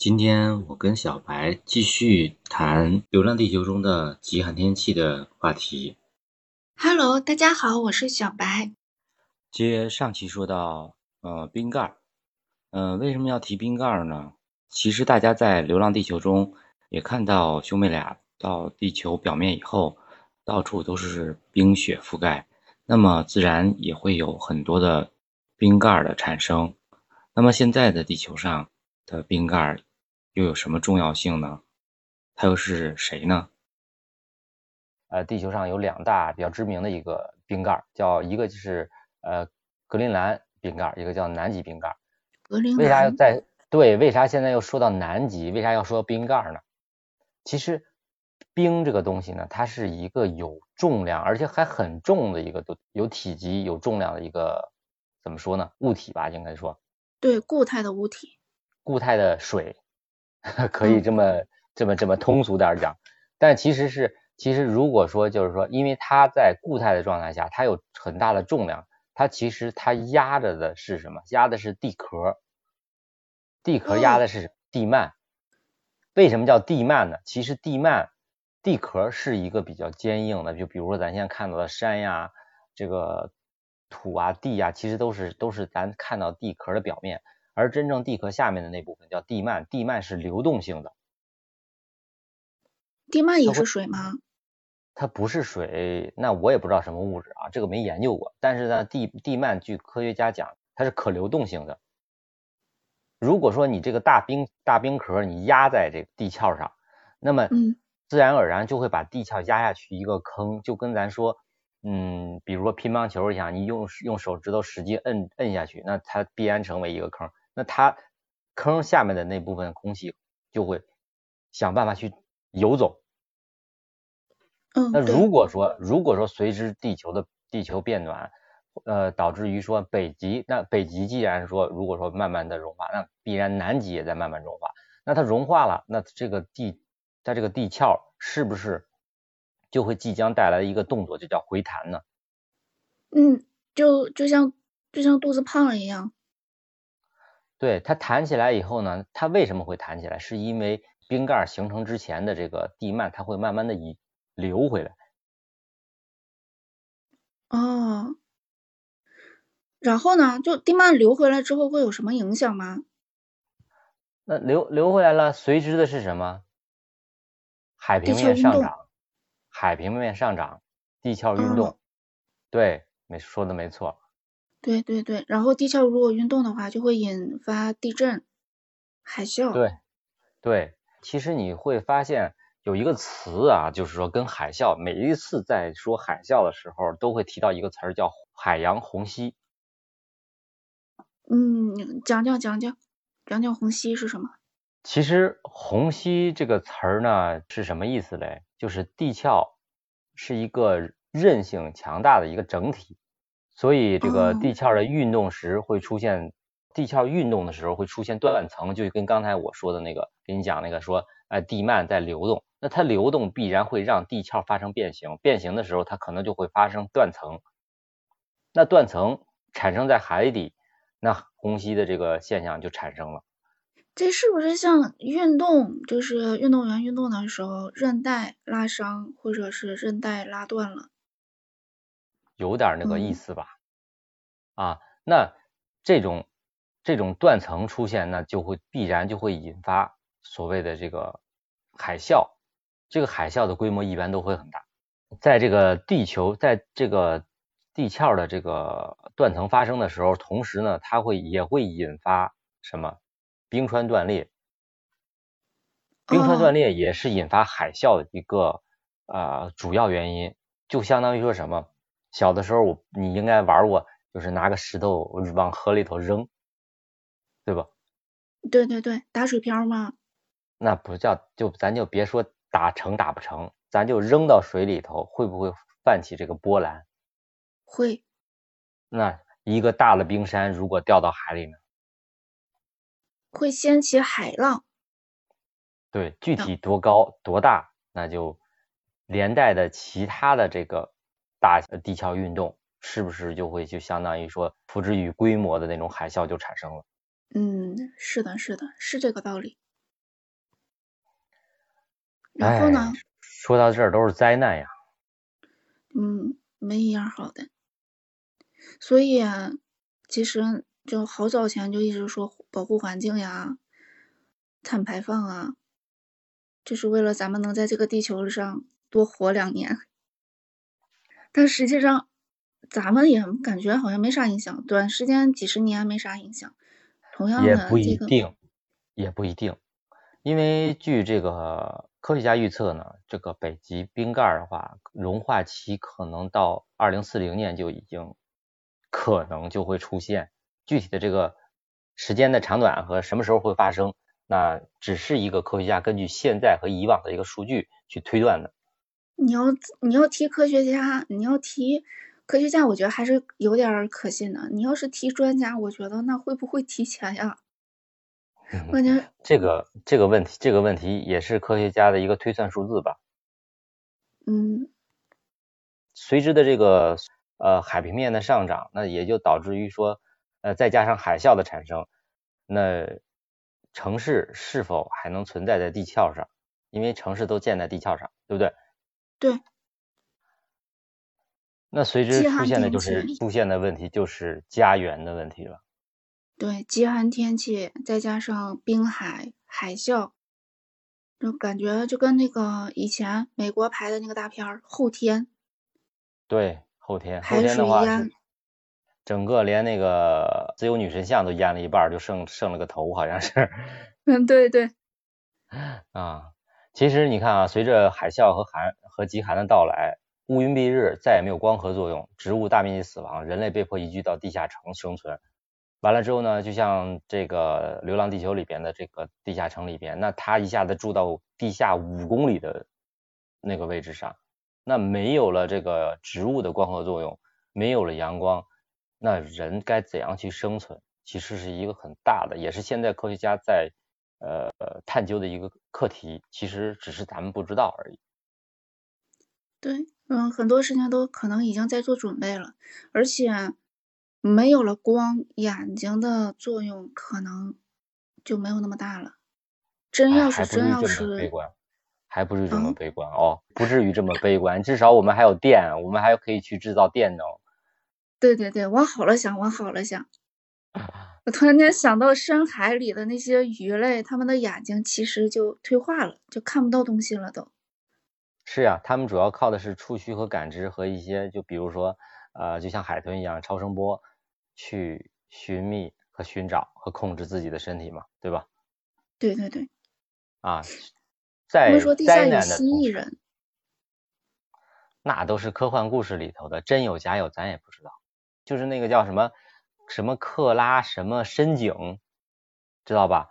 今天我跟小白继续谈《流浪地球》中的极寒天气的话题。Hello，大家好，我是小白。接上期说到，呃，冰盖儿，呃，为什么要提冰盖儿呢？其实大家在《流浪地球》中也看到，兄妹俩到地球表面以后，到处都是冰雪覆盖，那么自然也会有很多的冰盖儿的产生。那么现在的地球上的冰盖。又有什么重要性呢？它又是谁呢？呃，地球上有两大比较知名的一个冰盖，叫一个就是呃格陵兰冰盖，一个叫南极冰盖。格陵兰为啥要在对？为啥现在又说到南极？为啥要说冰盖呢？其实冰这个东西呢，它是一个有重量，而且还很重的一个有体积、有重量的一个怎么说呢？物体吧，应该说。对，固态的物体。固态的水。可以这么这么这么通俗点讲，但其实是其实如果说就是说，因为它在固态的状态下，它有很大的重量，它其实它压着的是什么？压的是地壳，地壳压的是地幔。为什么叫地幔呢？其实地幔地壳是一个比较坚硬的，就比如说咱现在看到的山呀，这个土啊地呀，其实都是都是咱看到地壳的表面。而真正地壳下面的那部分叫地幔，地幔是流动性的。地幔也是水吗？它不是水，那我也不知道什么物质啊，这个没研究过。但是呢，地地幔据科学家讲，它是可流动性的。如果说你这个大冰大冰壳你压在这个地壳上，那么自然而然就会把地壳压下去一个坑，就跟咱说。嗯，比如说乒乓球一样，你用用手指头使劲摁摁下去，那它必然成为一个坑。那它坑下面的那部分空气就会想办法去游走。嗯，那如果说如果说随之地球的地球变暖，呃，导致于说北极，那北极既然说如果说慢慢的融化，那必然南极也在慢慢融化。那它融化了，那这个地它这个地壳是不是？就会即将带来一个动作，就叫回弹呢。嗯，就就像就像肚子胖了一样。对，它弹起来以后呢，它为什么会弹起来？是因为冰盖形成之前的这个地幔，它会慢慢的以流回来。哦。然后呢，就地幔流回来之后会有什么影响吗？那流流回来了，随之的是什么？海平面上涨。海平面上涨，地壳运动，对，没说的没错。对对对，然后地壳如果运动的话，就会引发地震、海啸。对对，其实你会发现有一个词啊，就是说跟海啸，每一次在说海啸的时候，都会提到一个词儿叫海洋虹吸。嗯，讲讲讲讲，讲讲虹吸是什么？其实虹吸这个词儿呢是什么意思嘞？就是地壳是一个韧性强大的一个整体，所以这个地壳的运动时会出现，地壳运动的时候会出现断层，就跟刚才我说的那个，给你讲那个说，哎，地幔在流动，那它流动必然会让地壳发生变形，变形的时候它可能就会发生断层，那断层产生在海底，那虹吸的这个现象就产生了。这是不是像运动，就是运动员运动的时候韧带拉伤，或者是韧带拉断了？有点那个意思吧？啊，那这种这种断层出现，那就会必然就会引发所谓的这个海啸。这个海啸的规模一般都会很大。在这个地球，在这个地壳的这个断层发生的时候，同时呢，它会也会引发什么？冰川断裂，冰川断裂也是引发海啸的一个呃主要原因，就相当于说什么？小的时候我你应该玩过，就是拿个石头往河里头扔，对吧？对对对，打水漂吗？那不叫，就咱就别说打成打不成，咱就扔到水里头，会不会泛起这个波澜？会。那一个大的冰山如果掉到海里呢？会掀起海浪，对，具体多高多大，那就连带的其他的这个大地壳运动，是不是就会就相当于说，付之于规模的那种海啸就产生了？嗯，是的，是的，是这个道理。然后呢？说到这儿都是灾难呀。嗯，没一样好的。所以啊，其实就好早前就一直说保护环境呀、碳排放啊，就是为了咱们能在这个地球上多活两年。但实际上，咱们也感觉好像没啥影响，短时间几十年没啥影响。同样的，也不一定，也不一定，因为据这个。科学家预测呢，这个北极冰盖的话，融化期可能到二零四零年就已经可能就会出现。具体的这个时间的长短和什么时候会发生，那只是一个科学家根据现在和以往的一个数据去推断的。你要你要提科学家，你要提科学家，我觉得还是有点可信的。你要是提专家，我觉得那会不会提前呀？我觉得这个这个问题，这个问题也是科学家的一个推算数字吧。嗯。随之的这个呃海平面的上涨，那也就导致于说呃再加上海啸的产生，那城市是否还能存在在地壳上？因为城市都建在地壳上，对不对？对。那随之出现的就是出现的问题就是家园的问题了。对，极寒天气再加上冰海海啸，就感觉就跟那个以前美国拍的那个大片《后天》。对，后天，后天的话整个连那个自由女神像都淹了一半，就剩剩了个头，好像是。嗯，对对。啊，其实你看啊，随着海啸和寒和极寒的到来，乌云蔽日，再也没有光合作用，植物大面积死亡，人类被迫移居到地下城生存。完了之后呢，就像这个《流浪地球》里边的这个地下城里边，那他一下子住到地下五公里的那个位置上，那没有了这个植物的光合作用，没有了阳光，那人该怎样去生存？其实是一个很大的，也是现在科学家在呃探究的一个课题。其实只是咱们不知道而已。对，嗯，很多事情都可能已经在做准备了，而且。没有了光，眼睛的作用可能就没有那么大了。真要是真要是悲观，还不至于这么悲观哦，不至于这么悲观。至少我们还有电，我们还可以去制造电能。对对对，往好了想，往好了想。我突然间想到深海里的那些鱼类，它们的眼睛其实就退化了，就看不到东西了都。是呀，它们主要靠的是触须和感知和一些，就比如说呃，就像海豚一样超声波。去寻觅和寻找和控制自己的身体嘛，对吧？对对对。啊，在灾难的人，那都是科幻故事里头的，真有假有咱也不知道。就是那个叫什么什么克拉什么深井，知道吧？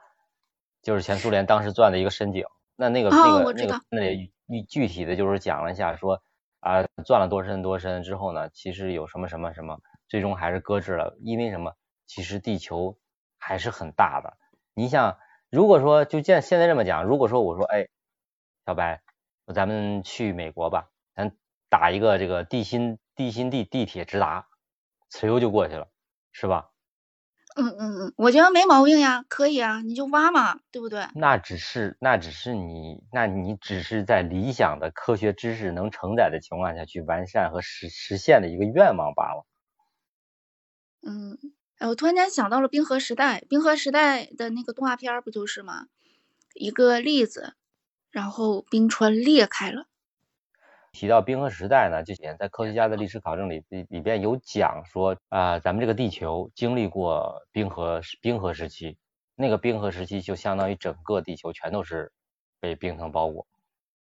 就是前苏联当时钻的一个深井。那那个那个那个那里具体的就是讲了一下，说啊钻了多深多深之后呢，其实有什么什么什么。最终还是搁置了，因为什么？其实地球还是很大的。你想，如果说就现现在这么讲，如果说我说，哎，小白，咱们去美国吧，咱打一个这个地心地心地地铁直达，呲溜就过去了，是吧？嗯嗯嗯，我觉得没毛病呀，可以啊，你就挖嘛，对不对？那只是那只是你，那你只是在理想的科学知识能承载的情况下去完善和实实现的一个愿望罢了。嗯，哎，我突然间想到了《冰河时代》，《冰河时代》的那个动画片不就是吗？一个例子，然后冰川裂开了。提到《冰河时代》呢，就在科学家的历史考证里里边有讲说啊，咱们这个地球经历过冰河冰河时期，那个冰河时期就相当于整个地球全都是被冰层包裹，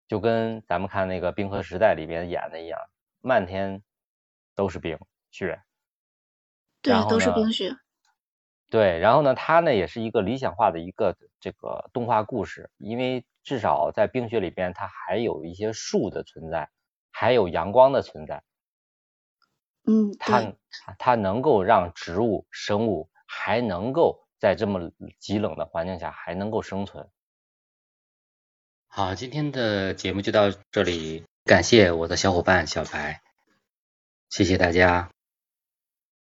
就跟咱们看那个《冰河时代》里边演的一样，漫天都是冰雪。对，都是冰雪。对，然后呢，它呢也是一个理想化的一个这个动画故事，因为至少在冰雪里边，它还有一些树的存在，还有阳光的存在。嗯，它它能够让植物生物还能够在这么极冷的环境下还能够生存。好，今天的节目就到这里，感谢我的小伙伴小白，谢谢大家。